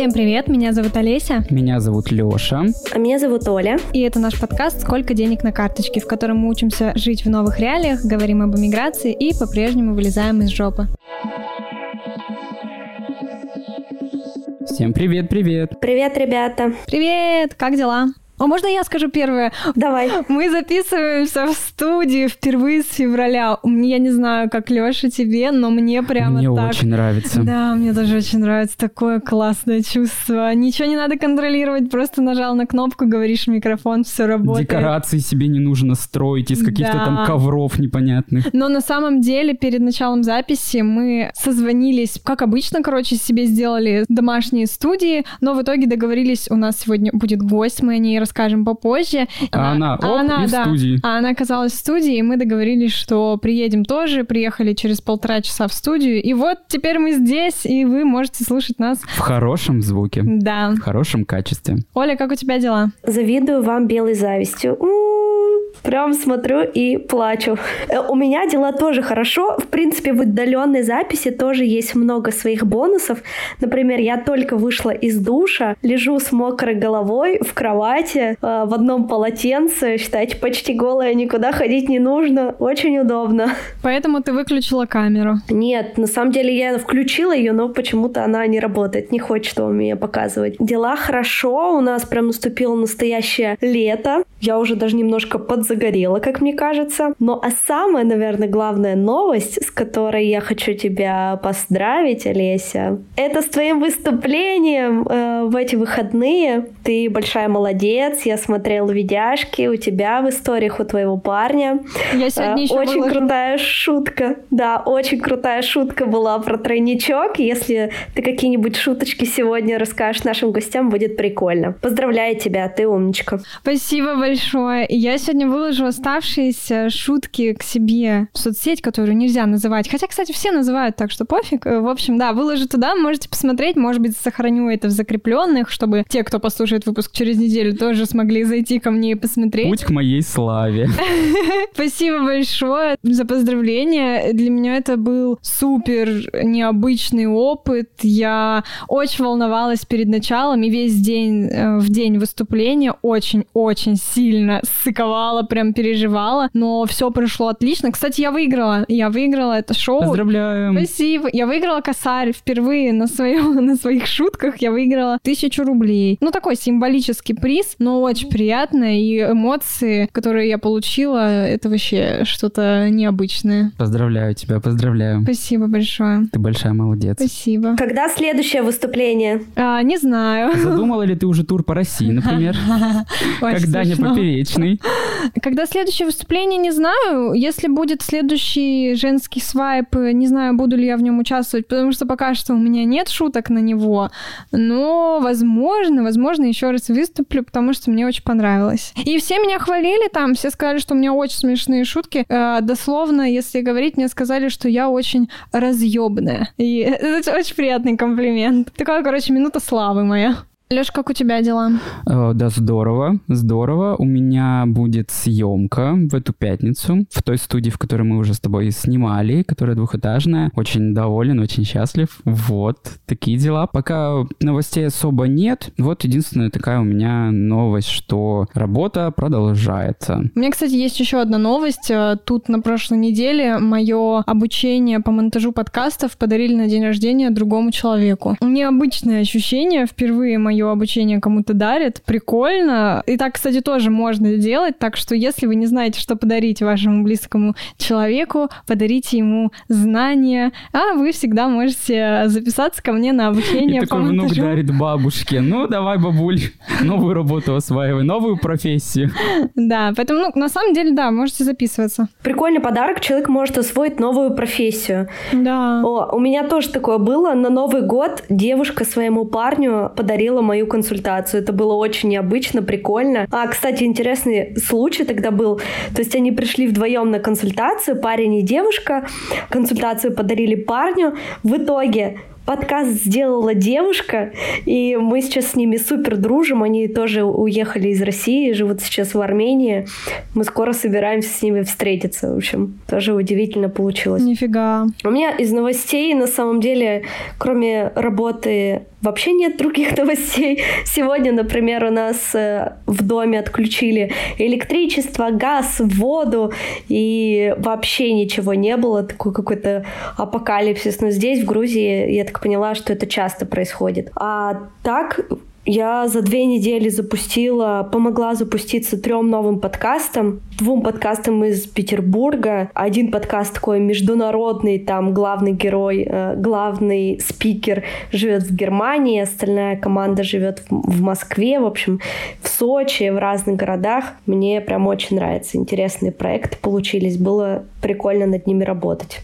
Всем привет, меня зовут Олеся. Меня зовут Лёша. А меня зовут Оля. И это наш подкаст «Сколько денег на карточке», в котором мы учимся жить в новых реалиях, говорим об эмиграции и по-прежнему вылезаем из жопы. Всем привет-привет. Привет, ребята. Привет, как дела? А можно я скажу первое? Давай. Мы записываемся в студии впервые с февраля. Я не знаю, как Лёша тебе, но мне прямо Мне так... очень нравится. Да, мне тоже очень нравится. Такое классное чувство. Ничего не надо контролировать, просто нажал на кнопку, говоришь в микрофон, все работает. Декорации себе не нужно строить из каких-то Да. там ковров непонятных. Но на самом деле перед началом записи мы созвонились, как обычно, короче, себе сделали домашние студии, но в итоге договорились, у нас сегодня будет гость, мы о ней расскажем попозже. А она, оп, и в да, студии. А она оказалась в студии, и мы договорились, что приедем тоже, приехали через полтора часа в студию, и вот теперь мы здесь, и вы можете слушать нас. В хорошем звуке, Да. в хорошем качестве. Оля, как у тебя дела? Завидую вам белой завистью. Прям смотрю и плачу. Э, У меня дела тоже хорошо. В принципе, в удаленной записи тоже есть много своих бонусов. Например, я только вышла из душа, лежу с мокрой головой в кровати, э, в одном полотенце, считайте, почти голая, никуда ходить не нужно. Очень удобно. Поэтому ты выключила камеру. Нет, на самом деле я включила ее, но почему-то она не работает, не хочет он меня показывать. Дела хорошо, у нас прям наступило настоящее лето. Я уже даже немножко подзагорела, как мне кажется. Но а самая, наверное, главная новость, с которой я хочу тебя поздравить, Олеся, это с твоим выступлением э, в эти выходные. Ты большая молодец, я смотрела видяшки у тебя в историях у твоего парня. Я сегодня Э, еще Очень выложу. крутая шутка. Да, очень крутая шутка была про тройничок. Если ты какие-нибудь шуточки сегодня расскажешь нашим гостям, будет прикольно. Поздравляю тебя, ты умничка. Спасибо большое. Я сегодня выложу оставшиеся шутки к себе в соцсеть, которую нельзя называть. Хотя, кстати, все называют, так что пофиг. Э, В общем, да, выложу туда, можете посмотреть. Может быть, сохраню это в закрепленных, чтобы те, кто послушает выпуск через неделю, тоже смогли зайти ко мне и посмотреть. Путь к моей славе. Спасибо большое за поздравления. Для меня это был супер необычный опыт. Я очень волновалась перед началом и весь день э, в день выступления очень-очень сильно ссыковала, прям переживала. Но все прошло отлично. Кстати, я выиграла. Я выиграла это шоу. Поздравляем. Спасибо. Я выиграла косарь впервые на, своем, на своих шутках. Я выиграла тысячу рублей. Ну, такой символический приз, но очень приятно. И эмоции, которые я получила, это вообще что-то необычное. Поздравляю тебя, поздравляю. Спасибо большое. Ты большая молодец. Спасибо. Когда следующее выступление? А, не знаю. Задумала ли ты уже тур по России, например? Как Даня смешно. Поперечный. Когда следующее выступление, не знаю. Если будет следующий женский свайп, не знаю, буду ли я в нем участвовать, потому что пока что у меня нет шуток на него. Но, возможно, возможно, еще раз выступлю, потому что мне очень понравилось. И все меня хвалили там, все сказали, что у меня очень смешные шутки. Э, дословно, если говорить, мне сказали, что я очень разъебная. И это очень приятный комплимент. Такая, короче, минута славы моя. Леш, как у тебя дела? Э, Да, здорово, здорово. У меня будет съемка в эту пятницу в той студии, в которой мы уже с тобой снимали, которая двухэтажная. Очень доволен, очень счастлив. Вот, такие дела. Пока новостей особо нет. Вот единственная такая у меня новость, что работа продолжается. У меня, кстати, есть еще одна новость. Э, Тут на прошлой неделе мое обучение по монтажу подкастов подарили на день рождения другому человеку. Необычное ощущение. Впервые мое обучение кому-то дарят. Прикольно. И так, кстати, тоже можно делать. Так что, если вы не знаете, что подарить вашему близкому человеку, подарите ему знания. А вы всегда можете записаться ко мне на обучение И такой внук дарит бабушке. Ну, давай, бабуль, новую работу осваивай, новую профессию. Да, поэтому, ну, на самом деле, да, можете записываться. Прикольный подарок, человек может освоить новую профессию. Да. О, у меня тоже такое было. На Новый год девушка своему парню подарила мою консультацию. Это было очень необычно, прикольно. А, кстати, интересный случай тогда был. То есть они пришли вдвоем на консультацию, парень и девушка. Консультацию подарили парню. В итоге подкаст сделала девушка, и мы сейчас с ними супер дружим. Они тоже уехали из России, живут сейчас в Армении. Мы скоро собираемся с ними встретиться. В общем, тоже удивительно получилось. Нифига. У меня из новостей, на самом деле, кроме работы вообще нет других новостей. Сегодня, например, у нас э, в доме отключили электричество, газ, воду, и вообще ничего не было, такой какой-то апокалипсис. Но здесь, в Грузии, я так поняла, что это часто происходит. А так, я за две недели запустила, помогла запуститься трем новым подкастам, двум подкастам из Петербурга. Один подкаст такой международный, там главный герой, э, главный спикер живет в Германии, остальная команда живет в, Москве, в общем, в Сочи, в разных городах. Мне прям очень нравится. Интересные проекты получились, было прикольно над ними работать.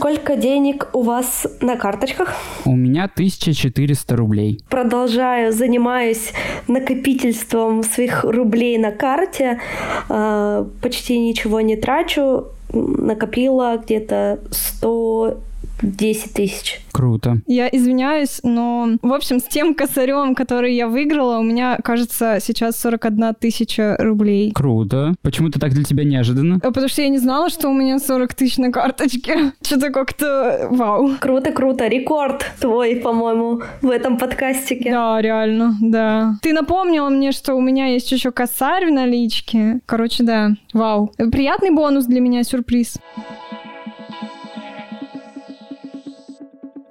Сколько денег у вас на карточках? У меня 1400 рублей. Продолжаю, занимаюсь накопительством своих рублей на карте. А, почти ничего не трачу. Накопила где-то 100 10 тысяч. Круто. Я извиняюсь, но, в общем, с тем косарем, который я выиграла, у меня, кажется, сейчас 41 тысяча рублей. Круто. Почему-то так для тебя неожиданно? А Потому что я не знала, что у меня 40 тысяч на карточке. Что-то как-то вау. Круто, круто. Рекорд твой, по-моему, в этом подкастике. Да, реально, да. Ты напомнила мне, что у меня есть еще косарь в наличке. Короче, да, вау. Приятный бонус для меня, сюрприз. У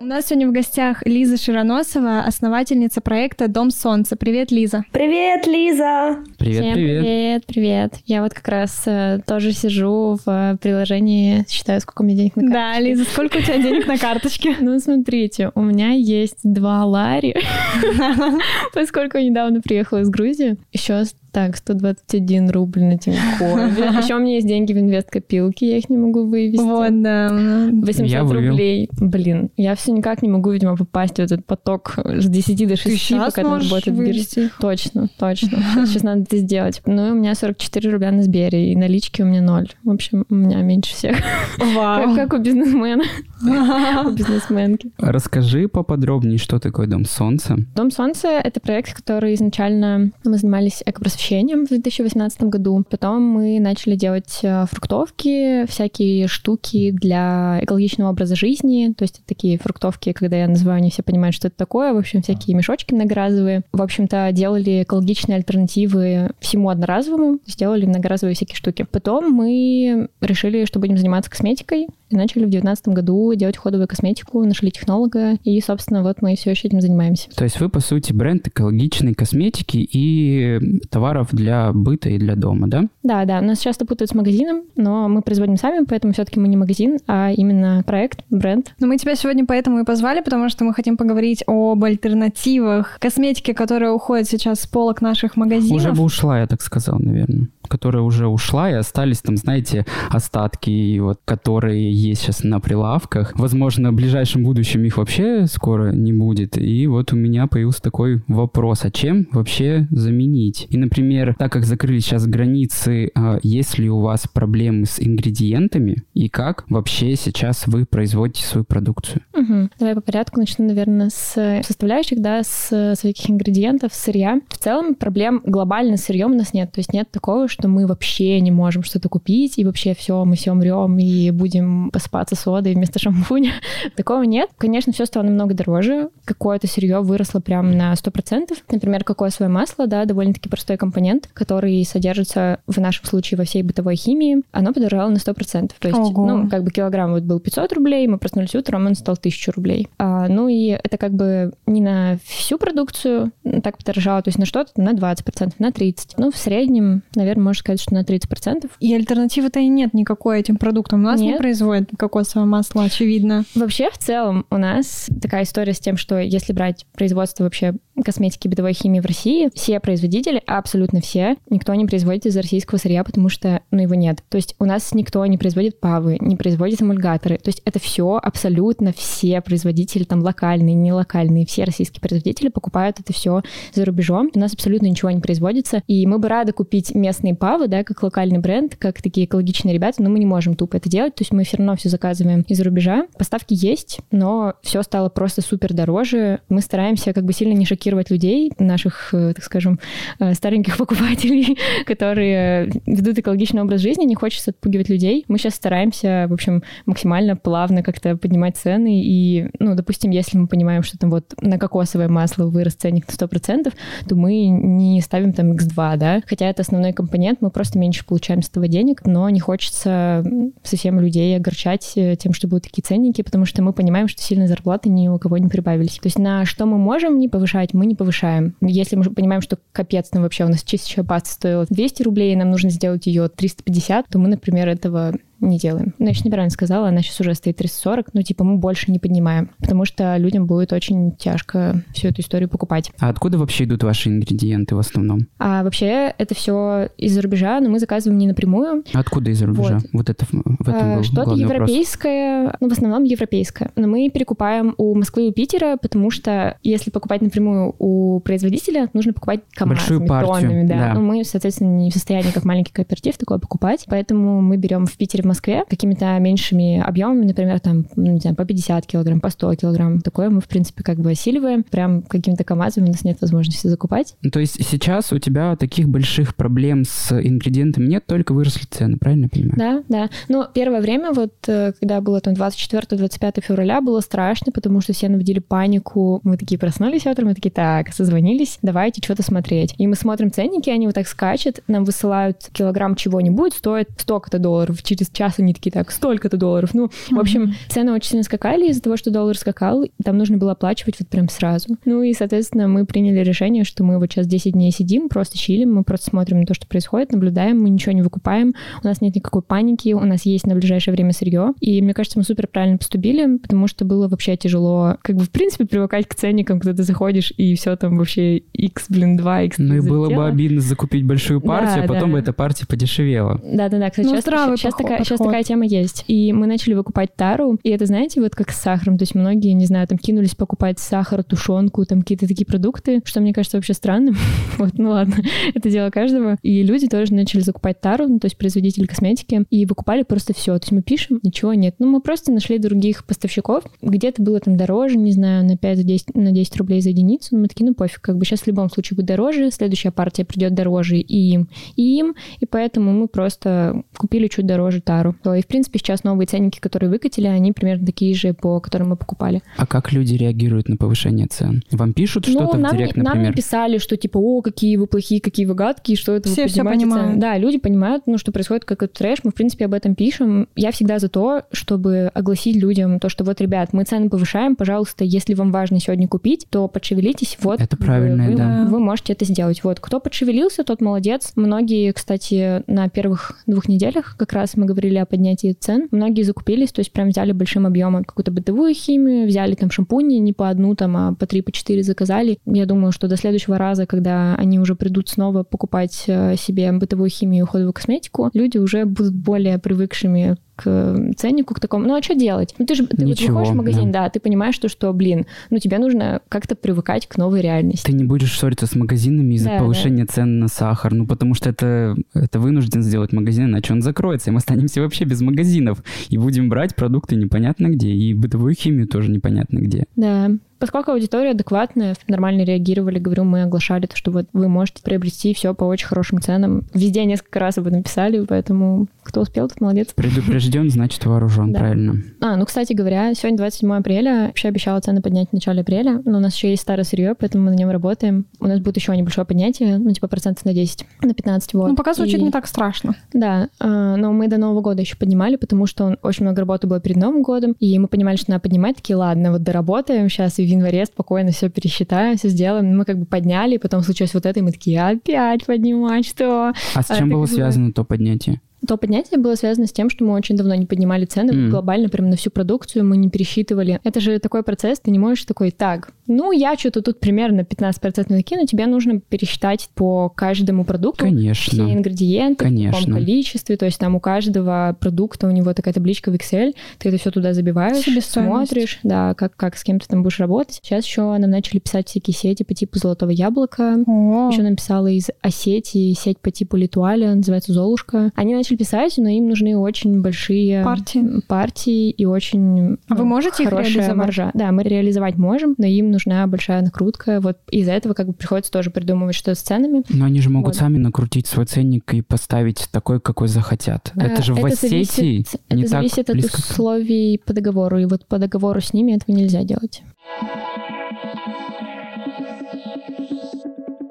нас сегодня в гостях Лиза Широносова, основательница проекта «Дом солнца». Привет, Лиза. Привет, Лиза! Привет, Всем привет. привет, привет. Я вот как раз э, тоже сижу в э, приложении, считаю, сколько у меня денег на Да, карточке. Лиза, сколько у тебя денег на карточке? Ну, смотрите, у меня есть два лари, поскольку я недавно приехала из Грузии. Еще так, 121 рубль на Тинькове. Еще у меня есть деньги в инвест-копилке, я их не могу вывести. Вот, да. 800 Я вывел. рублей. Блин, я все никак не могу, видимо, попасть в этот поток с 10 до 6, Ты сейчас пока там работает вывести? Точно, точно. Сейчас надо это сделать. Ну и у меня 44 рубля на Сбере, и налички у меня ноль. В общем, у меня меньше всех. Как, Вау. как у бизнесмена, у бизнесменки. Расскажи поподробнее, что такое Дом Солнца. Дом Солнца — это проект, который изначально мы занимались экопросвещением в 2018 году. Потом мы начали делать э, фруктовки, всякие штуки для экологичного образа жизни. То есть такие фруктовки, когда я называю, не все понимают, что это такое. В общем, всякие мешочки многоразовые. В общем-то, делали экологичные альтернативы всему одноразовому. Сделали многоразовые всякие штуки. Потом мы решили, что будем заниматься косметикой. И начали в 2019 году делать ходовую косметику, нашли технолога. И, собственно, вот мы все еще этим занимаемся. То есть вы, по сути, бренд экологичной косметики и товаров для быта и для дома, да? Да, да, нас часто путают с магазином, но мы производим сами, поэтому все-таки мы не магазин, а именно проект, бренд. Но мы тебя сегодня поэтому и позвали, потому что мы хотим поговорить об альтернативах косметики, которая уходит сейчас с полок наших магазинов. Уже бы ушла, я так сказал, наверное. Которая уже ушла, и остались там, знаете, остатки, вот, которые есть сейчас на прилавках. Возможно, в ближайшем будущем их вообще скоро не будет. И вот у меня появился такой вопрос, а чем вообще заменить? И, например, так как закрыли сейчас границы, а, есть ли у вас проблемы с ингредиентами? И как вообще сейчас вы производите свою продукцию? Мгм. Давай по порядку начну, наверное, с составляющих, да, с всяких ингредиентов, сырья. В целом проблем глобально с сырьем у нас нет. То есть нет такого, что мы вообще не можем что-то купить, и вообще все, мы все умрем и будем посыпаться содой вместо шампуня. Такого нет. Конечно, все стало намного дороже. Какое-то сырье выросло прям на 100%. Например, кокосовое масло, да, довольно-таки простой компонент, который содержится в нашем случае во всей бытовой химии, оно подорожало на 100%. То есть, Ого. ну, как бы килограмм вот был 500 рублей, мы проснулись утром, он стал 1000 рублей. А, ну и это как бы не на всю продукцию так подорожало, то есть на что-то на 20%, на 30%. Ну, в среднем, наверное, можно сказать, что на 30%. И альтернативы-то и нет никакой этим продуктам. У нас не Нет. производят кокосовое масло, очевидно. Вообще, в целом, у нас такая история с тем, что если брать производство вообще косметики бытовой химии в России, все производители, абсолютно все, никто не производит из российского сырья, потому что, ну, его нет. То есть у нас никто не производит павы, не производит эмульгаторы. То есть это все абсолютно все производители там локальные, не локальные, все российские производители покупают это все за рубежом. У нас абсолютно ничего не производится. И мы бы рады купить местные павы, да, как локальный бренд, как такие экологичные ребята, но мы не можем тупо это делать. То есть мы все равно все заказываем из-за рубежа. Поставки есть, но все стало просто супер дороже. Мы стараемся как бы сильно не шокировать людей, наших, э, так скажем, э, стареньких покупателей, которые ведут экологичный образ жизни, не хочется отпугивать людей. Мы сейчас стараемся, в общем, максимально плавно как-то поднимать цены. И, ну, допустим, если мы понимаем, что там вот на кокосовое масло вырос ценник на 100%, то мы не ставим там X2, да, хотя это основной компонент, мы просто меньше получаем с этого денег, но не хочется совсем людей огорчать э, тем, что будут такие ценники, потому что мы понимаем, что сильно зарплаты ни у кого не прибавились. То есть на что мы можем не повышать, мы не повышаем. Если мы понимаем, что капец, там вообще у нас чистящая паста стоила 200 рублей, нам нужно сделать ее 350, то мы, например, этого не делаем. Ну, я еще неправильно сказала, она сейчас уже стоит 340, но типа мы больше не поднимаем, потому что людям будет очень тяжко всю эту историю покупать. А откуда вообще идут ваши ингредиенты в основном? А вообще это все из-за рубежа, но мы заказываем не напрямую. Откуда из-за рубежа? Вот, вот это в этом а, Что-то европейское, вопрос. ну в основном европейское. Но мы перекупаем у Москвы и Питера, потому что если покупать напрямую у производителя, нужно покупать КАМАЗами, Большую партию, тоннами, да. да. Но мы, соответственно, не в состоянии, как маленький кооператив, такое покупать, поэтому мы берем в Питере, в Москве какими-то меньшими объемами, например, там, ну, не знаю, по 50 килограмм, по 100 килограмм. Такое мы, в принципе, как бы осиливаем. Прям какими-то КАМАЗами у нас нет возможности закупать. Ну, то есть сейчас у тебя таких больших проблем с ингредиентами нет, только выросли цены, правильно я понимаю? Да, да. Но первое время, вот э, когда было там 24-25 февраля, было страшно, потому что все наводили панику. Мы такие проснулись утром, мы такие, так, созвонились, давайте что-то смотреть. И мы смотрим ценники, они вот так скачут, нам высылают килограмм чего-нибудь, стоит столько-то долларов. Через час они такие, так, столько-то долларов. Ну, mm-hmm. в общем, цены очень сильно скакали из-за того, что доллар скакал, там нужно было оплачивать вот прям сразу. Ну и, соответственно, мы приняли решение, что мы вот сейчас 10 дней сидим, просто чилим, мы просто смотрим на то, что происходит, наблюдаем, мы ничего не выкупаем, у нас нет никакой паники, у нас есть на ближайшее время сырье. И мне кажется, мы супер правильно поступили, потому что было вообще тяжело, как бы, в принципе, привыкать к ценникам, когда ты заходишь, и все там вообще x, блин, 2, x. Ну и было бы обидно закупить большую партию, да, а потом да. бы эта партия подешевела. Да-да-да, кстати, ну, сейчас, сейчас, такая, сейчас такая тема есть. И мы начали выкупать тару, и это, знаете, вот как с сахаром, то есть многие, не знаю, там кинулись покупать сахар, тушенку, там какие-то такие продукты, что мне кажется вообще странным. вот, ну ладно, это дело каждого. И люди тоже начали закупать тару, ну, то есть производители косметики, и выкупали просто все. То есть мы пишем, ничего нет. Ну, мы просто нашли других поставщиков, где-то было там дороже, не знаю, на 5-10 на 10 рублей за единицу, но мы такие, ну пофиг, как бы сейчас в любом случае будет дороже, следующая партия придет дороже и им, и им, и поэтому мы просто купили чуть дороже тару. И, в принципе, сейчас новые ценники, которые выкатили, они примерно такие же, по которым мы покупали. А как люди реагируют на повышение цен? Вам пишут ну, что-то нам, в директ, например? Нам написали, что типа, о, какие вы плохие, какие вы гадкие, что это все, вы все понимают. Цены. Да, люди понимают, ну, что происходит как это трэш, мы, в принципе, об этом пишем. Я всегда за то, чтобы огласить людям то, что вот, ребят, мы цены повышаем, пожалуйста, если вам важно сегодня купить, то подшевелитесь, вот. Это правильно, вы, да. Вы можете это сделать. Вот, кто подшевелился, тот молодец. Многие, кстати, на первых двух неделях как раз мы говорили о поднятии цен, многие закупились, то есть прям взяли большим объемом какую-то бытовую химию, взяли там шампуни не по одну, там, а по три, по четыре заказали. Я думаю, что до следующего раза, когда они уже придут снова покупать э, себе бытовую химию и уходовую косметику, люди уже будут более привыкшими к ценнику, к такому. Ну, а что делать? Ну, ты же ты Ничего, вот выходишь в магазин, да. да, ты понимаешь, что, что, блин, ну, тебе нужно как-то привыкать к новой реальности. Ты не будешь ссориться с магазинами из-за да, повышения да. цен на сахар, ну, потому что это, это вынужден сделать магазин, иначе он закроется, и мы останемся вообще без магазинов, и будем брать продукты непонятно где, и бытовую химию тоже непонятно где. Да, Поскольку аудитория адекватная, нормально реагировали, говорю, мы оглашали то, что вот вы можете приобрести все по очень хорошим ценам. Везде несколько раз об этом писали, поэтому кто успел, тот молодец. Предупрежден, значит вооружен, да. правильно. А, ну, кстати говоря, сегодня 27 апреля. Вообще обещала цены поднять в начале апреля, но у нас еще есть старое сырье, поэтому мы на нем работаем. У нас будет еще небольшое поднятие, ну, типа процентов на 10, на 15, вот. Ну, пока звучит И... не так страшно. Да, а, но мы до Нового года еще поднимали, потому что очень много работы было перед Новым годом, и мы понимали, что надо поднимать, такие, ладно, вот доработаем сейчас и январе спокойно все пересчитаем, все сделаем. Мы как бы подняли, потом случилось вот это, и мы такие, опять поднимать, что? А с чем а было связано то поднятие? То поднятие было связано с тем, что мы очень давно не поднимали цены mm. глобально, прям на всю продукцию мы не пересчитывали. Это же такой процесс, ты не можешь такой, так, ну, я что-то тут примерно 15% накину, тебе нужно пересчитать по каждому продукту Конечно. все ингредиенты Конечно. в каком количестве, то есть там у каждого продукта у него такая табличка в Excel, ты это все туда забиваешь, смотришь, да, как, как с кем ты там будешь работать. Сейчас еще нам начали писать всякие сети по типу Золотого Яблока, О. еще написала из Осетии сеть по типу Литуаля, называется Золушка. Они начали писать, но им нужны очень большие Партии. партии и очень А вы можете их хорошая реализовать? маржа. Да, мы реализовать можем, но им нужна большая накрутка. Вот из-за этого как бы приходится тоже придумывать что с ценами. Но они же могут Вот. сами накрутить свой ценник и поставить такой, какой захотят. А, это же в Осетии зависит, не это так зависит от близко. к- условий по договору, и вот по договору с ними этого нельзя делать.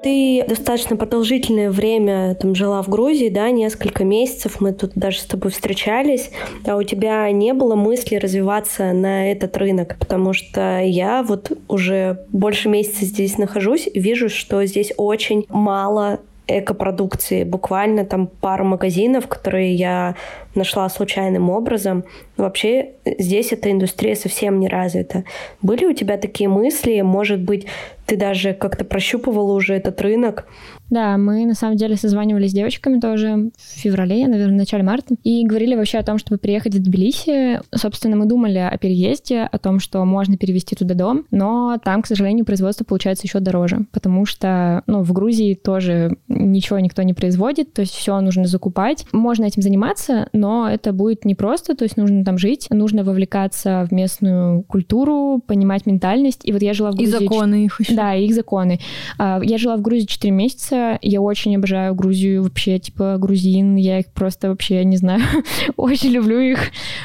Ты достаточно продолжительное время там жила в Грузии, да, несколько месяцев, мы тут даже с тобой встречались, а у тебя не было мысли развиваться на этот рынок, потому что я вот уже больше месяца здесь нахожусь и вижу, что здесь очень мало экопродукции, буквально там пару магазинов, которые я нашла случайным образом. Вообще здесь эта индустрия совсем не развита. Были у тебя такие мысли? Может быть, ты даже как-то прощупывала уже этот рынок? Да, мы на самом деле созванивались с девочками тоже в феврале, наверное, в начале марта, и говорили вообще о том, чтобы приехать в Тбилиси. Собственно, мы думали о переезде, о том, что можно перевести туда дом, но там, к сожалению, производство получается еще дороже, потому что, ну, в Грузии тоже ничего никто не производит, то есть все нужно закупать. Можно этим заниматься, но это будет непросто, то есть нужно там жить, нужно вовлекаться в местную культуру, понимать ментальность. И вот я жила в И Грузии... законы их еще. Да, и их законы. А, Я жила в Грузии 4 месяца. Я очень обожаю Грузию, вообще, типа, грузин. Я их просто вообще, не знаю, очень люблю их.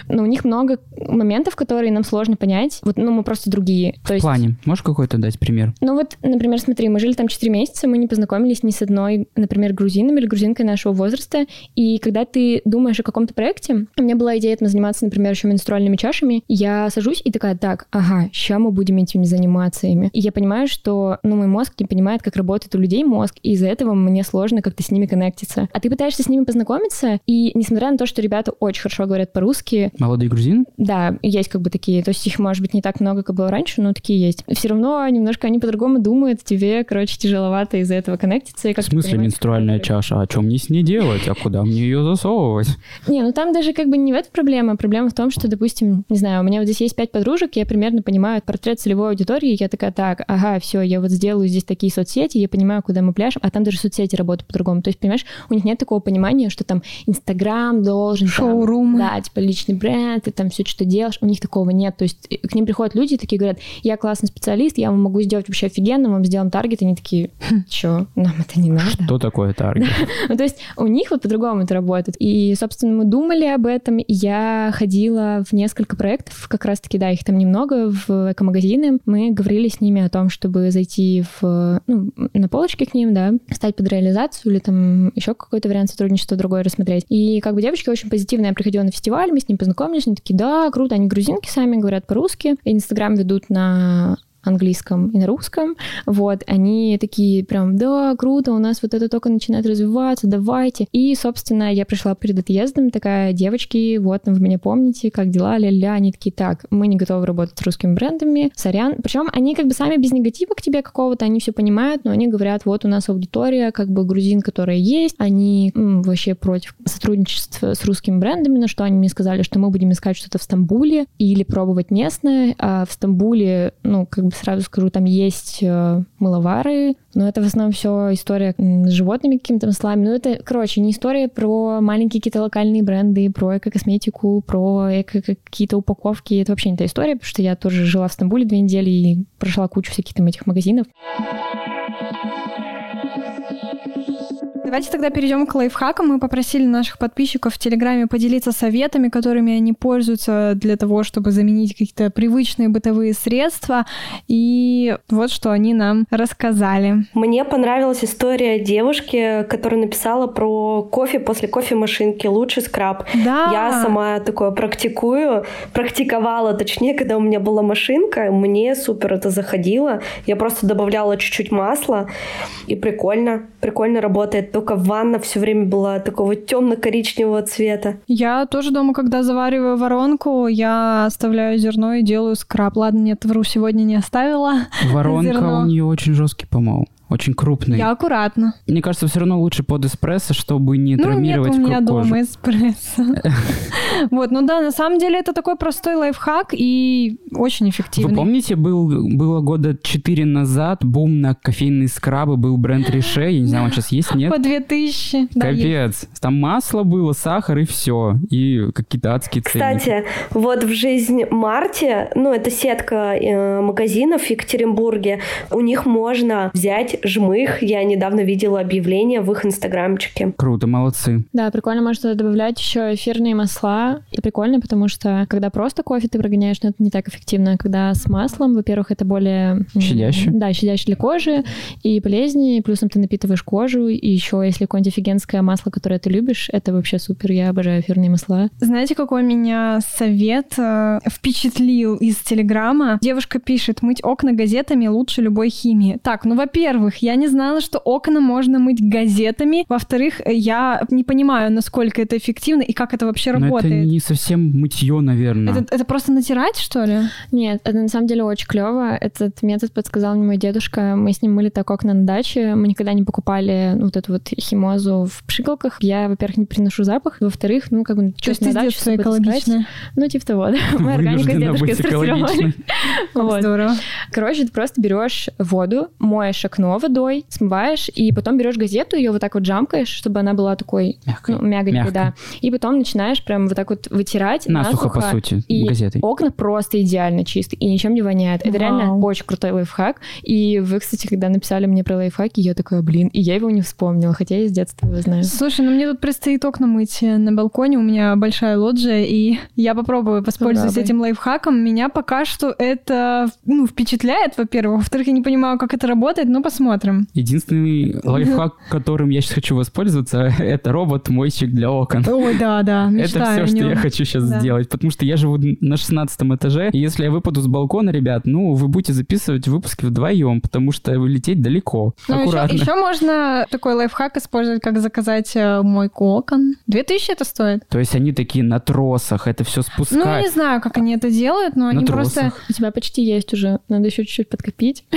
Но у них много моментов, которые нам сложно понять. Вот, ну, мы просто другие. То В есть, плане. Можешь какой-то дать пример? ну вот, например, смотри, мы жили там 4 месяца, мы не познакомились ни с одной, например, грузином или грузинкой нашего возраста. И когда ты думаешь о каком-то проекте, у меня была идея этим заниматься, например, еще менструальными чашами, я сажусь и такая, так, ага, сейчас мы будем этими заниматься ими. И я понимаю, что, ну, мой мозг не понимает, как работает у людей мозг, и из-за этого мне сложно как-то с ними коннектиться. А ты пытаешься с ними познакомиться, и несмотря на то, что ребята очень хорошо говорят по-русски, Молодые грузин? да, есть как бы такие, то есть их, может быть, не так много, как было раньше, но такие есть. Все равно немножко они по-другому думают, тебе, короче, тяжеловато из-за этого коннектиться. И В как-то смысле менструальная как чаша? А что мне с ней делать? А куда мне ее засовывать? Не, ну там даже как бы не в этом проблема. Проблема в том, что, допустим, не знаю, у меня вот здесь есть пять подружек, я примерно понимаю портрет целевой аудитории, я такая, так, ага, все, я вот сделаю здесь такие соцсети, я понимаю, куда мы пляшем, а там даже соцсети работают по-другому. То есть, понимаешь, у них нет такого понимания, что там Инстаграм должен... там, Шоурумы. да, типа личный бренд, ты там все что делаешь, у них такого нет. То есть э, к ним приходят люди и такие говорят, я классный специалист, я вам могу сделать вообще офигенно, мы вам сделаем таргет, они такие, что, нам это не надо. Что такое таргет? Ну, то есть у них вот по-другому это работает. И, собственно, мы думали об этом. Я ходила в несколько проектов, как раз-таки, да, их там немного, в эко-магазины. Мы говорили с ними о том, чтобы зайти в, ну, на полочке к ним, да, стать под реализацию или там еще какой-то вариант сотрудничества другой рассмотреть. И как бы девочки очень позитивно. Я приходила на фестиваль, мы с ним познакомились, они такие, да, круто, они грузинки сами, говорят по-русски. Инстаграм ведут на английском и на русском, вот, они такие прям, да, круто, у нас вот это только начинает развиваться, давайте. И, собственно, я пришла перед отъездом, такая, девочки, вот, вы меня помните, как дела, ля-ля, они такие, так, мы не готовы работать с русскими брендами, сорян. Причем они как бы сами без негатива к тебе какого-то, они все понимают, но они говорят, вот у нас аудитория, как бы грузин, которая есть, они м, вообще против сотрудничества с русскими брендами, на что они мне сказали, что мы будем искать что-то в Стамбуле или пробовать местное, а в Стамбуле, ну, как бы сразу скажу, там есть э, мыловары, но это в основном все история с животными какими-то маслами. Ну, это, короче, не история про маленькие какие-то локальные бренды, про эко-косметику, про эко какие-то упаковки. Это вообще не та история, потому что я тоже жила в Стамбуле две недели и прошла кучу всяких там этих магазинов. Давайте тогда перейдем к лайфхакам. Мы попросили наших подписчиков в Телеграме поделиться советами, которыми они пользуются для того, чтобы заменить какие-то привычные бытовые средства. И вот что они нам рассказали. Мне понравилась история девушки, которая написала про кофе после кофемашинки, лучший скраб. Да. Я сама такое практикую, практиковала, точнее, когда у меня была машинка, мне супер это заходило. Я просто добавляла чуть-чуть масла, и прикольно, прикольно работает. Только только ванна все время была такого темно-коричневого цвета. Я тоже дома, когда завариваю воронку, я оставляю зерно и делаю скраб. Ладно, нет, вру, сегодня не оставила. Воронка Зерно. у нее очень жесткий помол. Очень крупный. Я аккуратно. Мне кажется, все равно лучше под эспрессо, чтобы не Ну, нет травмировать у меня круг кожи. дома эспрессо. Вот, ну да, на самом деле это такой простой лайфхак и очень Вы эффективный. помните, был, было года 4 назад бум на кофейные скрабы, был бренд Riche, я не знаю, он сейчас есть, нет? По 2000. Да, есть. Капец. Там масло было, сахар и все. И какие-то адские ценники. Кстати, вот в жизнь Марти, ну, это сетка э, магазинов в Екатеринбурге, у них можно взять жмых. Я недавно видела объявление в их инстаграмчике. Круто, молодцы. Да, прикольно, можно туда добавлять еще эфирные масла. И прикольно, потому что когда просто кофе ты прогоняешь, ну, это не так эффективно. Когда с маслом, во-первых, это более... Щадяще. Да, щадяще для кожи и полезнее. Плюсом ты напитываешь кожу. И еще, если какое-нибудь офигенское масло, которое ты любишь, это вообще супер. Я обожаю эфирные масла. Знаете, какой меня совет э, впечатлил из Телеграма? Девушка пишет, мыть окна газетами лучше любой химии. Так, ну, во-первых, я не знала, что окна можно мыть газетами. Во-вторых, я не понимаю, насколько это эффективно и как это вообще Но это работает. не совсем мытье, наверное. Это, это просто натирать, что ли? Нет, это на самом деле очень клево. Этот метод подсказал мне мой дедушка. Мы с ним мыли так окна на даче. Мы никогда не покупали вот эту вот химозу в пшикалках. Я, во-первых, не приношу запах. Во-вторых, ну, как бы, То есть чё ты на собой таскать? экологичная. Ну, типа того, да. Мы органику с дедушкой сортировали. Вот. Здорово. Короче, ты просто берешь воду, моешь окно водой, смываешь, и потом берешь газету, ее вот так вот джамкаешь, чтобы она была такой Мягкой. ну, мягонькой, Мягкой. да. И потом начинаешь прям вот так вот вытирать Насухо, по сути, и газетой. окна просто идеально чистые и ничем не воняет. Это Вау. реально очень крутой лайфхак. И вы, кстати, когда написали мне про лайфхаки, я такая, блин, и я его не вспомнила, хотя я с детства его знаю. Слушай, ну мне тут предстоит окна мыть э, на балконе, у меня большая лоджия, и я попробую воспользоваться этим лайфхаком. Меня пока что это, ну, впечатляет, во-первых. Во-вторых, я не понимаю, как это работает, но посмотрим. Единственный лайфхак, которым я сейчас хочу воспользоваться, это робот-мойщик для окон. Ой, да, да, Это все, что я хочу сейчас Да. сделать, потому что я живу на 16 этаже, и если я выпаду с балкона, ребят, ну, вы будете записывать выпуски вдвоем, потому что лететь далеко. Ну, Аккуратно. еще, можно такой лайфхак использовать, как заказать э, мойку окон. 2000 это стоит? То есть они такие на тросах, это все Ну, я спускают. не знаю, как они это делают, но на они просто... тросах. У тебя почти есть уже, надо еще чуть-чуть подкопить.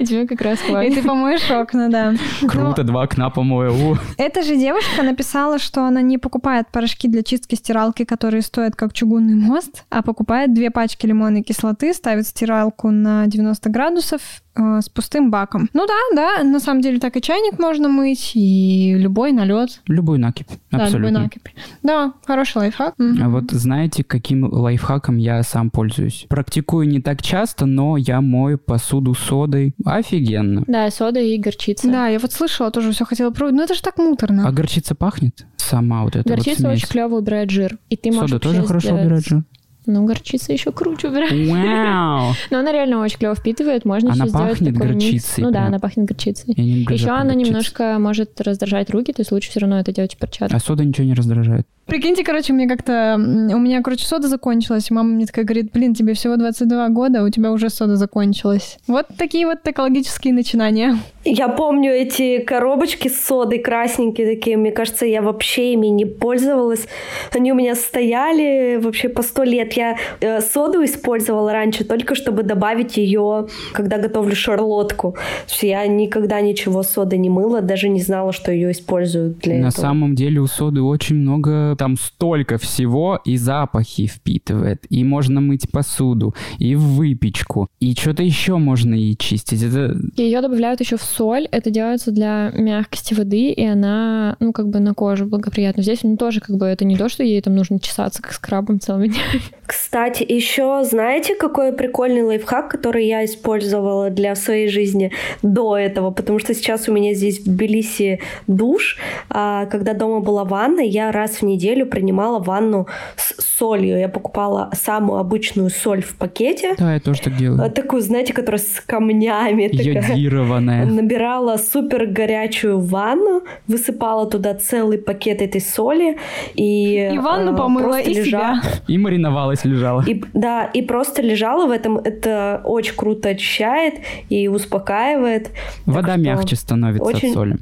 И тебе как раз И хватит. ты помоешь окна, да. Круто, два окна помою. Эта же девушка написала, что она не покупает порошки для чистки стиралки, которые стоят как чугунный мост, а покупает две пачки лимонной кислоты, ставит стиралку на 90 градусов э, с пустым баком. Ну да, да, на самом деле так и чайник можно мыть, и любой налет. Любой накипь, Да, любой абсолютно. накипь. Да, хороший лайфхак. А вот знаете, каким лайфхаком я сам пользуюсь? Практикую не так часто, но я мою посуду содой. Офигенно. Да, сода и горчица. Да, я вот слышала, тоже все хотела пробовать. Но это же так муторно. А горчица пахнет? Сама вот эта Горчица вот очень смесь. клево убирает жир. И ты можешь Сода тоже хорошо сделать- убирает жир? Ну, горчица еще круче убирает. Вау! Но она реально очень клево впитывает. Можно Она еще сделать пахнет микс. горчицей Ну да, она пахнет горчицей. Еще она горчицы. немножко может раздражать руки, то есть лучше все равно это делать в перчатках. А сода ничего не раздражает. Прикиньте, короче, мне как-то... У меня, короче, сода закончилась. и Мама мне такая говорит, блин, тебе всего 22 года, а у тебя уже сода закончилась. Вот такие вот экологические начинания. Я помню эти коробочки с содой красненькие такие. Мне кажется, я вообще ими не пользовалась. Они у меня стояли вообще по сто лет. Я э, соду использовала раньше только чтобы добавить ее, когда готовлю шарлотку. Я никогда ничего с содой не мыла, даже не знала, что ее используют для На этого. самом деле у соды очень много, там столько всего, и запахи впитывает, и можно мыть посуду, и в выпечку, и что-то еще можно и чистить. Это Ее добавляют еще в соль. Это делается для мягкости воды, и она, ну, как бы на кожу благоприятна. Здесь ну, тоже как бы это не то, что ей там нужно чесаться как скрабом целыми днями. Кстати, еще знаете, какой прикольный лайфхак, который я использовала для своей жизни до этого? Потому что сейчас у меня здесь в Тбилиси душ. А когда дома была ванна, я раз в неделю принимала ванну с солью. Я покупала самую обычную соль в пакете. да, я тоже так делаю. Такую, знаете, которая с камнями. такая. Йодированная. Набирала супер горячую ванну, высыпала туда целый пакет этой соли и... И ванну а, помыла, просто и лежа- себя. И мариновалась, лежала. и, да, и просто лежала в этом. Это очень круто очищает и успокаивает. Вода что мягче становится очень- от соли.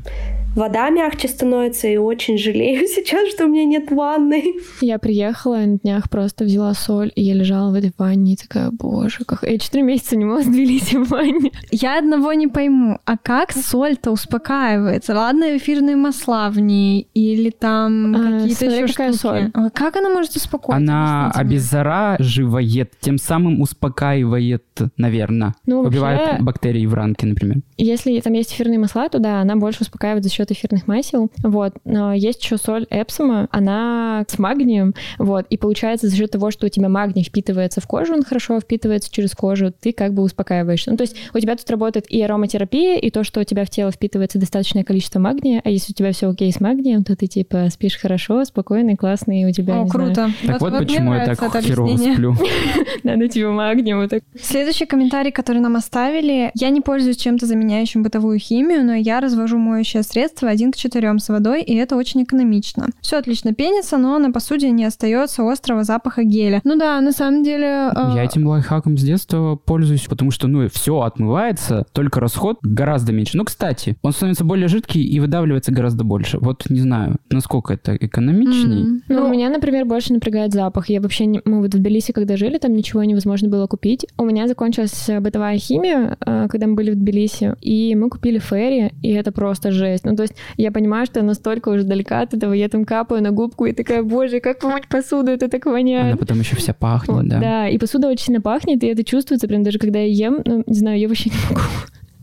Вода мягче становится, и очень жалею сейчас, что у меня нет ванны. Я приехала на днях, просто взяла соль, и я лежала в этой ванне, и такая, боже, как... Я четыре месяца не могла сдвились в ванне. Я одного не пойму, а как соль-то успокаивается? Ладно, эфирные масла в ней, или там А, какие-то еще какая штуки. соль. А Как она может успокоить? Она обеззараживает, тем самым успокаивает, наверное. Ну, Убивает вообще- бактерии в ранке, например. Если там есть эфирные масла, то да, она больше успокаивает за счет эфирных масел. Вот. Но есть еще соль Эпсома, она с магнием. Вот. И получается за счет того, что у тебя магний впитывается в кожу, он хорошо впитывается через кожу, ты как бы успокаиваешься. Ну, то есть у тебя тут работает и ароматерапия, и то, что у тебя в тело впитывается достаточное количество магния, а если у тебя все окей с магнием, то ты типа спишь хорошо, спокойный, классный, и у тебя, О, не знаю, круто. Так вот, мне почему я так херово сплю. надо тебе магнием вот так. Следующий комментарий, который нам оставили. Я не пользуюсь чем-то заменяющим бытовую химию, но я развожу моющее средство один к четырем с водой, и это очень экономично. Все отлично пенится, но на посуде не остается острого запаха геля. Ну да, на самом деле... э, Я этим лайфхаком с детства пользуюсь, потому что, ну, все отмывается, только расход гораздо меньше. Ну, кстати, он становится более жидкий и выдавливается гораздо больше. Вот не знаю, насколько это экономичней. м, Ну, ну, меня, например, больше напрягает запах. Я вообще не... Мы вот в Тбилиси, когда жили, там ничего невозможно было купить. У меня закончилась бытовая химия, э, когда мы были в Тбилиси, и мы купили ферри, и это просто жесть. Ну, то есть я понимаю, что я настолько уже далека от этого, я там капаю на губку и такая, боже, как помыть посуду, это так воняет. Она потом еще вся пахнет, да. и посуда очень сильно пахнет, и это чувствуется прям даже когда я ем, ну, не знаю, я вообще не могу.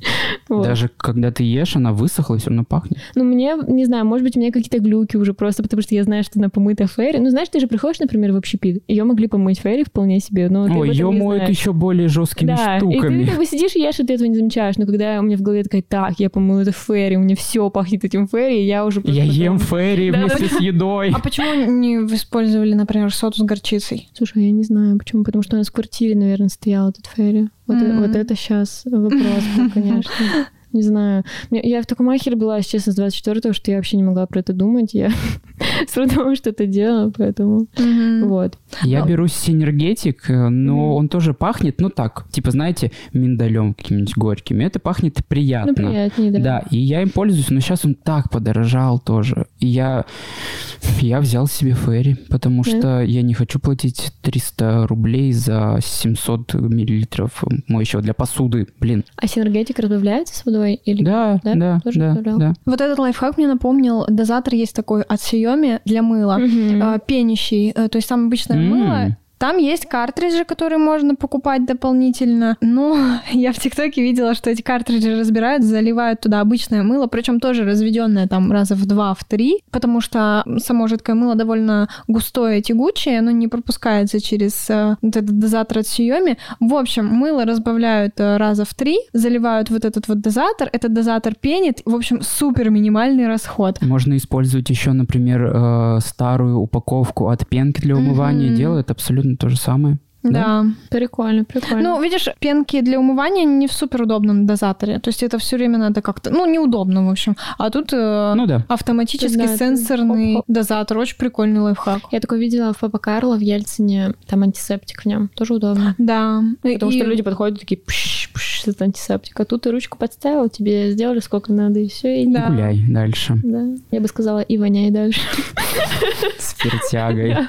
Вот. Даже когда ты ешь, она высохла и все равно пахнет. Ну, мне, не знаю, может быть, у меня какие-то глюки уже просто, потому что я знаю, что она помыта Fairy. Ну, знаешь, ты же приходишь, например, в общепит, ее могли помыть Fairy вполне себе, но этом ее моют знаешь. еще более жесткими да, и штуками. ты как бы сидишь, ешь, и ты этого не замечаешь. Но когда у меня в голове такая, так, я помыла это Fairy, у меня все пахнет этим Fairy, и я уже Я потом- ем Fairy Да, вместе с едой. А почему не использовали, например, соду с горчицей? Слушай, я не знаю, почему. Потому что у нас в квартире, наверное, стоял этот Fairy. Вот, М. вот это сейчас вопрос был, конечно. Не знаю. Я в таком ахере была, если честно, с 24-го, что я вообще не могла про это думать. Я с трудом что-то делала, поэтому вот. Я Ну. беру синергетик, э, но Мгм. он тоже пахнет, ну так, типа, знаете, миндалем каким-нибудь горьким. Это пахнет приятно. Ну, приятнее, да. Да, и я им пользуюсь, но сейчас он так подорожал тоже. И я, я взял себе ферри, потому Да? что я не хочу платить 300 рублей за 700 миллилитров моющего для посуды. Блин. А Synergetic разбавляется с водой? Или... Да, Да? да, Тоже да, да. Вот этот лайфхак мне напомнил, дозатор есть такой от Xiaomi для мыла, Мгм. э, пенящий, э, то есть там обычное М. мыло, там есть картриджи, которые можно покупать дополнительно. Но я в ТикТоке видела, что эти картриджи разбирают, заливают туда обычное мыло, причем тоже разведенное там раза в два, в три, потому что само жидкое мыло довольно густое, тягучее, оно не пропускается через э, вот этот дозатор от Xiaomi. В общем, мыло разбавляют э, раза в три, заливают вот этот вот дозатор, этот дозатор пенит, в общем, супер минимальный расход. Можно использовать еще, например, э, старую упаковку от пенки для умывания. Мгм. Делает абсолютно то же самое. Да. Прикольно, прикольно. Ну, видишь, пенки для умывания не в супер удобном дозаторе. То есть это все время надо как-то, ну, неудобно, в общем. А тут э, Ну да. автоматический Да, это сенсорный хоп-хоп. дозатор. Очень прикольный лайфхак. Я такое видела в Папа Карло в Ельцине, там антисептик в нем, тоже удобно. Да. Потому И- что люди подходят такие, пш, пш, это антисептик, а тут ты ручку подставил, тебе сделали сколько надо, и все, и Да. Гуляй дальше Да. Я бы сказала, и воняй дальше. с перетягой.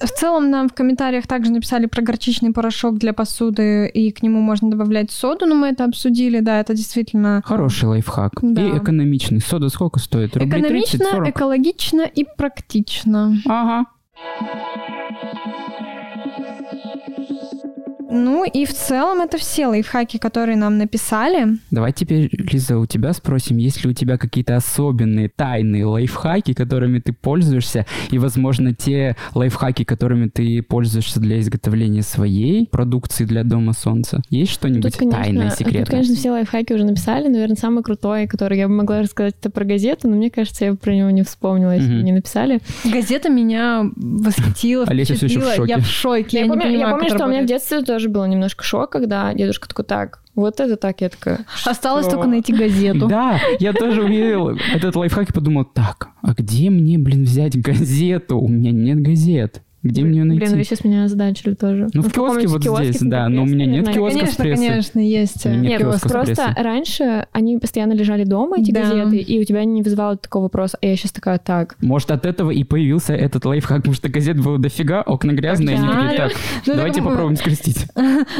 В целом нам в комментариях также написали про горчичный порошок для посуды, и к нему можно добавлять соду, но мы это обсудили, да, это действительно Хороший лайфхак. Да. И экономичный. Сода сколько стоит? Рублей экономично, 30-40? экологично и практично. Ага. Ну и в целом это все лайфхаки, которые нам написали. Давай теперь, Лиза, у тебя спросим, есть ли у тебя какие-то особенные тайные лайфхаки, которыми ты пользуешься, и, возможно, те лайфхаки, которыми ты пользуешься для изготовления своей продукции для Дома Солнца. Есть что-нибудь тайное, Тут, секретное? конечно, все лайфхаки уже написали. Наверное, самый крутой, который я бы могла рассказать, это про газету, но мне кажется, я бы про него не вспомнила, если бы не написали. Газета меня восхитила, Олеся всё ещё в впечатлила. шоке. Я в шоке. Я, Я, не помню, я помню, что у меня в работает. детстве тоже было немножко шок, когда дедушка такой, так, вот это так, я такая... Осталось «Что?» только найти газету. Да, я тоже увидел этот лайфхак и подумал, так, а где мне, блин, взять газету? У меня нет газет. Где мне ее найти? Блин, вы сейчас меня озадачили тоже. Ну, в киоске вот здесь, да, но у меня нет киоска с прессой. конечно, есть. Нет Нет, просто раньше они постоянно лежали дома, эти Да. газеты, и у тебя не вызывало такого вопроса. А я сейчас такая, так, Может, от этого и появился этот лайфхак, потому что газет было дофига, окна грязные, они такие, так, Ну, давайте попробуем скрестить.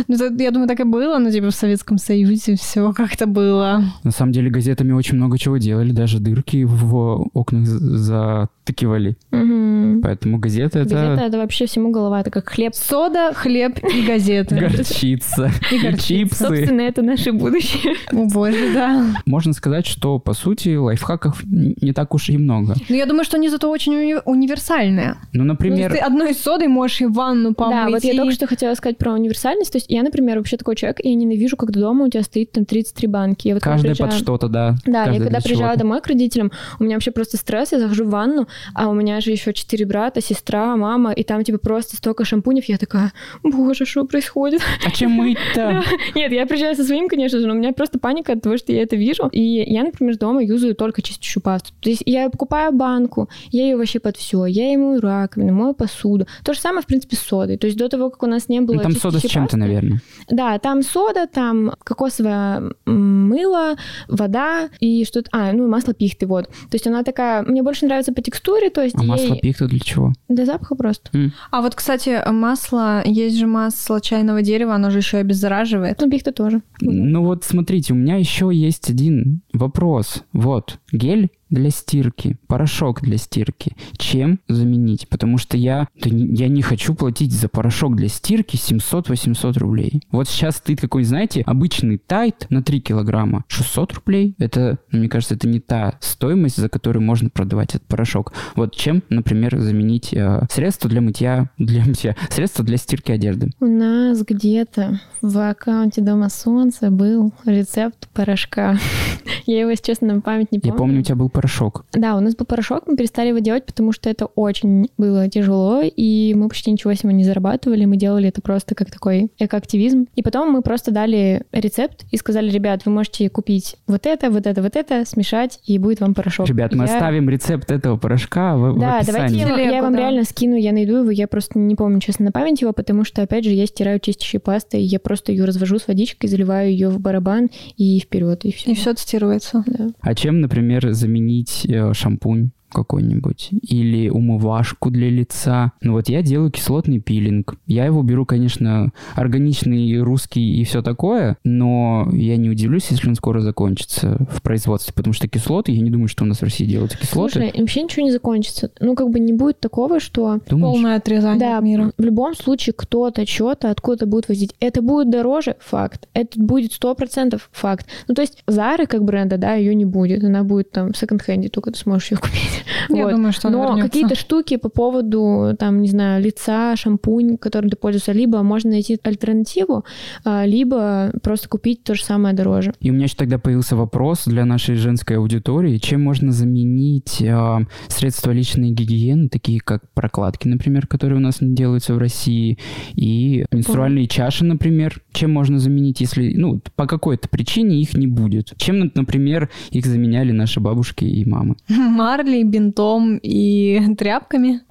Ну, я думаю, так и было, но типа в Советском Союзе все как-то было. На самом деле газетами очень много чего делали, даже дырки в окнах за- затыкивали. Мгм. Поэтому газета это Газета это вообще всему голова, это как хлеб. Сода, хлеб и газеты. горчица и чипсы. Собственно, это наше будущее. О боже, да. Можно сказать, что, по сути, лайфхаков не так уж и много. Но я думаю, что они зато очень уни- универсальные. Ну, Ну, например, ты одной содой можешь и ванну помыть. Да, вот я только что хотела сказать про универсальность. То есть я, например, вообще такой человек, и я ненавижу, когда дома у тебя стоит там 33 банки. Каждая под что-то, да. Да, я когда чего-то. домой к родителям, у меня вообще просто стресс, я захожу в ванну, а у меня же еще четыре брата, сестра, мама, и там типа просто столько шампунев, я такая, боже, что происходит? А чем мыть-то? Нет, я приезжаю со своим, конечно же, но у меня просто паника от того, что я это вижу. И я, например, дома юзаю только чистящую пасту. То есть я покупаю банку, я ее вообще под все, я ей мою раковину, мою посуду. То же самое, в принципе, с содой. То есть до того, как у нас не было Ну, там сода с чем-то, наверное. да, там сода, там кокосовое мыло, вода и что-то... А, ну, и масло пихты, вот. То есть она такая... Мне больше нравится по текстуре, то есть А ей... масло пихта для чего? Для запаха просто. М. А вот, кстати, масло, есть же масло чайного дерева, оно же еще обеззараживает. Ну, пихта тоже. Ну вот смотрите, у меня еще есть один вопрос. Вот, гель для стирки, порошок для стирки. Чем заменить? Потому что я, да не- я не хочу платить за порошок для стирки 700-800 рублей. Вот сейчас стоит какой, знаете, обычный тайт на 3 килограмма. 600 рублей? Это, ну, мне кажется, это не та стоимость, за которую можно продавать этот порошок. Вот чем, например, заменить э, средство для мытья, для мытья, средство для стирки одежды? У нас где-то в аккаунте Дома Солнца был рецепт порошка. Я его, если честно, на память не Я помню. помню, у тебя был порошок. Да, у нас был порошок, мы перестали его делать, потому что это очень было тяжело, и мы почти ничего с него не зарабатывали, мы делали это просто как такой экоактивизм. И потом мы просто дали рецепт и сказали, ребят, вы можете купить вот это, вот это, вот это, смешать, и будет вам порошок. Ребят, мы Я- оставим рецепт этого порошка в, в Да, давайте описании. я, вам- я Телегу, вам да. реально скину, я найду его, я просто не помню, честно, на память его, потому что, опять же, я стираю чистящей пастой, я просто ее развожу с водичкой, заливаю ее в барабан и вперед, и все. И все цитируется. Да. А чем, например, заменить э, шампунь какой-нибудь? Или умывашку для лица? Ну вот я делаю кислотный пилинг. Я его беру, конечно, органичный, русский и все такое, но я не удивлюсь, если он скоро закончится в производстве, потому что кислоты, я не думаю, что у нас в России делаются кислоты. Слушай, вообще ничего не закончится. Ну, как бы не будет такого, что Думаешь? Полное отрезание Да, от мира. в любом случае кто-то что-то откуда-то будет возить. Это будет дороже, факт. Это будет сто процентов факт. Ну, то есть Зары как бренда, да, ее не будет. Она будет там в секонд-хенде, только ты сможешь ее купить. Я Вот. думаю, что Но какие-то штуки по поводу, там, не знаю, лица, шампунь, которым ты пользуешься, либо можно найти альтернативу, а, либо просто купить то же самое дороже. И у меня еще тогда появился вопрос для нашей женской аудитории, чем можно заменить э, средства личной гигиены, такие как прокладки, например, которые у нас не делаются в России, и менструальные чаши, например, чем можно заменить, если, ну, по какой-то причине их не будет. Чем, например, их заменяли наши бабушки и мамы. Марлей, бинтом и тряпками.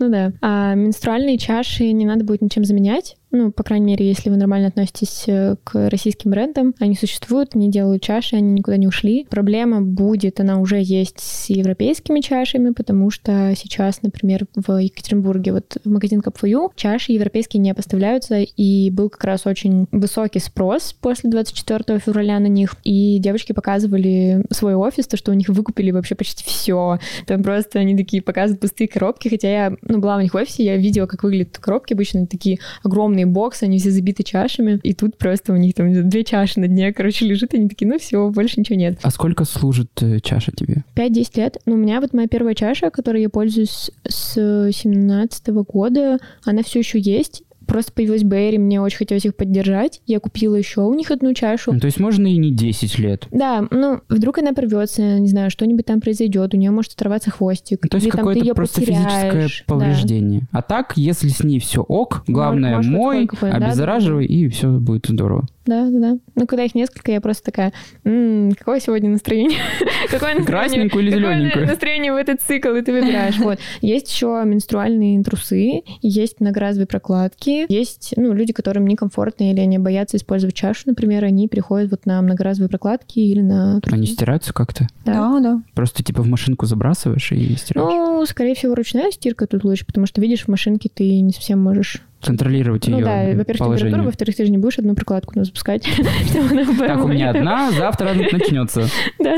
Ну да. А менструальные чаши не надо будет ничем заменять. Ну, по крайней мере, если вы нормально относитесь э, к российским брендам, они существуют, они делают чаши, они никуда не ушли. Проблема будет, она уже есть с европейскими чашами, потому что сейчас, например, в Екатеринбурге, вот в магазин Капфую, чаши европейские не поставляются, и был как раз очень высокий спрос после 24 февраля на них, и девочки показывали свой офис, то, что у них выкупили вообще почти все. Там просто они такие показывают пустые коробки, хотя я, ну, была у них в офисе, я видела, как выглядят коробки, обычно такие огромные боксы, они все забиты чашами, и тут просто у них там две чаши на дне, короче, лежит, и они такие, ну все, больше ничего нет. А сколько служит э, чаша тебе? 5-10 лет. Ну, у меня вот моя первая чаша, которой я пользуюсь с 17 года, она все еще есть. Просто появилась Берри, мне очень хотелось их поддержать. Я купила еще у них одну чашу. Ну, то есть можно и не 10 лет. Да, ну, вдруг она порвется, не знаю, что-нибудь там произойдет, у нее может оторваться хвостик. Ну, То есть какое-то просто потеряешь. физическое Да. повреждение. А так, если с ней все ок, главное может мой, какое-то, да, обеззараживай, и все будет здорово. Да, да, да. Ну, когда их несколько, я просто такая, м-м, какое сегодня настроение? Какое настроение? Красненькую или зелененькую? настроение в этот цикл, и ты выбираешь. Вот. Есть еще менструальные трусы, есть многоразовые прокладки, есть, ну, люди, которым некомфортно или они боятся использовать чашу, например, они переходят вот на многоразовые прокладки или на трусы. Они стираются как-то? Да, да. Просто типа в машинку забрасываешь и стираешь? Ну, скорее всего, ручная стирка тут лучше, потому что, видишь, в машинке ты не совсем можешь контролировать ну, ее да, во-первых, положение. температуру, во-вторых, ты же не будешь одну прокладку на запускать. чтобы она Так, у меня одна, завтра начнется. Да.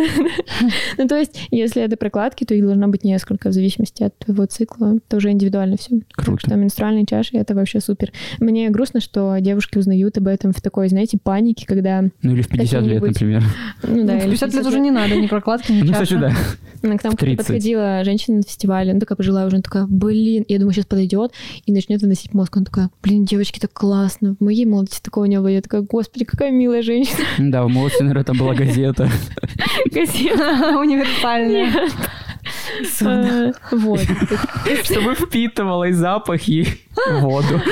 Ну, то есть, если это прокладки, то их должно быть несколько, в зависимости от твоего цикла. Это уже индивидуально все. Так Круто. что менструальные чаши — это вообще супер. Мне грустно, что девушки узнают об этом в такой, знаете, панике, когда... Ну или в 50 лет, например. Ну, да, Ну, в или 50 лет уже не надо ни прокладки, ни Ну, чаши. кстати, да. Ну, К нам в 30. подходила женщина на фестивале, ну, такая пожилая уже, она такая, блин, я думаю, сейчас подойдет и начнет выносить мозг. Она такая, блин, девочки, так классно. В моей молодости такого не было. Я такая, господи, какая милая женщина. Да, в молодости, наверное, там была газета. Газета. Универсальная. А, Вот. Чтобы впитывала и запах, и воду.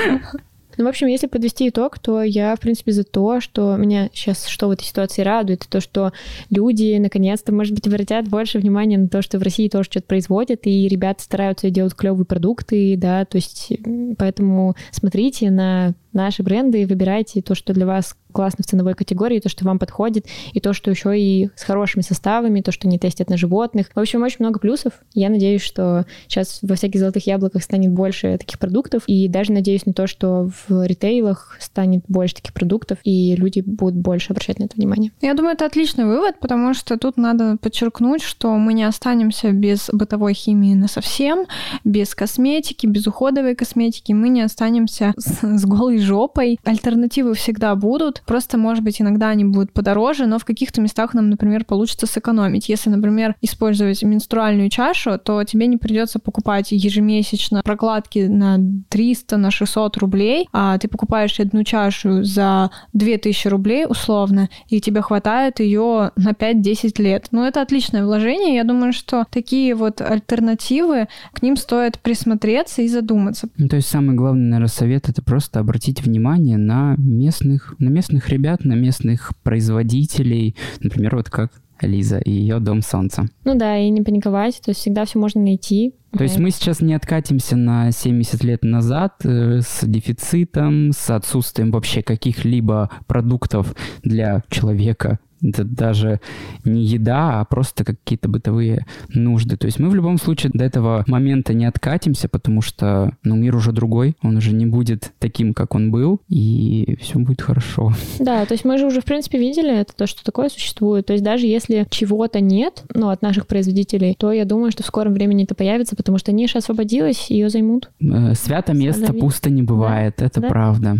Ну, в общем, если подвести итог, то я, в принципе, за то, что меня сейчас что в этой ситуации радует, то, что люди, наконец-то, может быть, обратят больше внимания на то, что в России тоже что-то производят, и ребята стараются делать клевые продукты, да, то есть поэтому смотрите на наши бренды и выбирайте то, что для вас классно в ценовой категории, то, что вам подходит, и то, что еще и с хорошими составами, то, что не тестят на животных. В общем, очень много плюсов. Я надеюсь, что сейчас во всяких золотых яблоках станет больше таких продуктов, и даже надеюсь на то, что в ритейлах станет больше таких продуктов, и люди будут больше обращать на это внимание. Я думаю, это отличный вывод, потому что тут надо подчеркнуть, что мы не останемся без бытовой химии на совсем, без косметики, без уходовой косметики, мы не останемся с, с голой жопой. Альтернативы всегда будут, просто, может быть, иногда они будут подороже, но в каких-то местах нам, например, получится сэкономить. Если, например, использовать менструальную чашу, то тебе не придется покупать ежемесячно прокладки на 300, на 600 рублей, а ты покупаешь одну чашу за 2000 рублей условно, и тебе хватает ее на 5-10 лет. Ну, это отличное вложение. Я думаю, что такие вот альтернативы, к ним стоит присмотреться и задуматься. Ну, то есть самый главный, наверное, совет — это просто обратить внимание на местных, на местных ребят, на местных производителей, например, вот как Лиза и ее Дом Солнца. Ну да, и не паниковать, то есть всегда все можно найти. То есть мы сейчас не откатимся на 70 лет назад э, с дефицитом, с отсутствием вообще каких-либо продуктов для человека. Это даже не еда, а просто какие-то бытовые нужды. То есть мы в любом случае до этого момента не откатимся, потому что ну, мир уже другой, он уже не будет таким, как он был, и все будет хорошо. Да, то есть мы же уже, в принципе, видели это, то, что такое существует. То есть даже если чего-то нет, ну, от наших производителей, то я думаю, что в скором времени это появится, потому что ниша освободилась, ее займут. Э, Свято место Садовик. пусто не бывает, это Да. правда.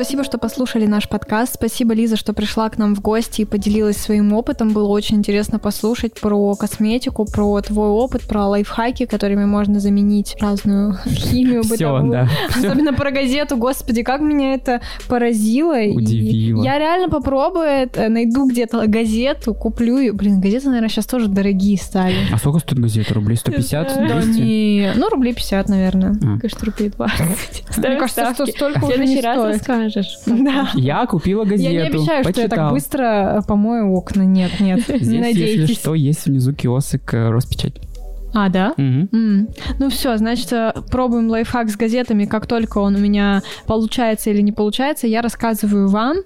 Спасибо, что послушали наш подкаст. Спасибо, Лиза, что пришла к нам в гости и поделилась своим опытом. Было очень интересно послушать про косметику, про твой опыт, про лайфхаки, которыми можно заменить разную химию Все, бытовую. да. Особенно про газету, господи, как меня это поразило. И Удивило. я реально попробую это, найду где-то газету, куплю ее. Блин, газеты, наверное, сейчас тоже дорогие стали. А сколько стоит газета? Рублей 150? Да 200? не, ну, рублей 50, наверное. А. Кажется, рублей 20. Мне кажется, что столько уже не стоит. Расскажешь. Да. Я купила газету, Я не обещаю, что я так почитал. быстро э, помою окна. Нет, нет, Здесь, не если надейтесь. что, есть внизу киоск э, Роспечать. А, да? Мгм. М. Ну все, значит, э, пробуем лайфхак с газетами. Как только он у меня получается или не получается, я рассказываю вам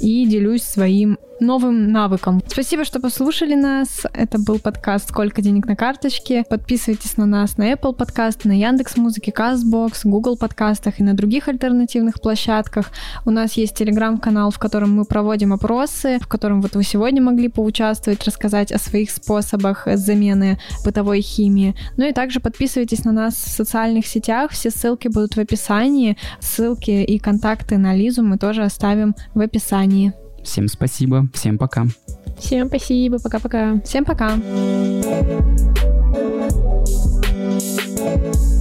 и делюсь своим новым навыком. Спасибо, что послушали нас. Это был подкаст «Сколько денег на карточке». Подписывайтесь на нас на Apple подкаст, на Яндекс Музыке, Castbox, Google подкастах и на других альтернативных площадках. У нас есть телеграм-канал, в котором мы проводим опросы, в котором вот вы сегодня могли поучаствовать, рассказать о своих способах замены бытовой химии. Ну и также подписывайтесь на нас в социальных сетях. Все ссылки будут в описании. Ссылки и контакты на Лизу мы тоже оставим в описании. Всем спасибо, всем пока. Всем спасибо, пока-пока. Всем пока. Thank you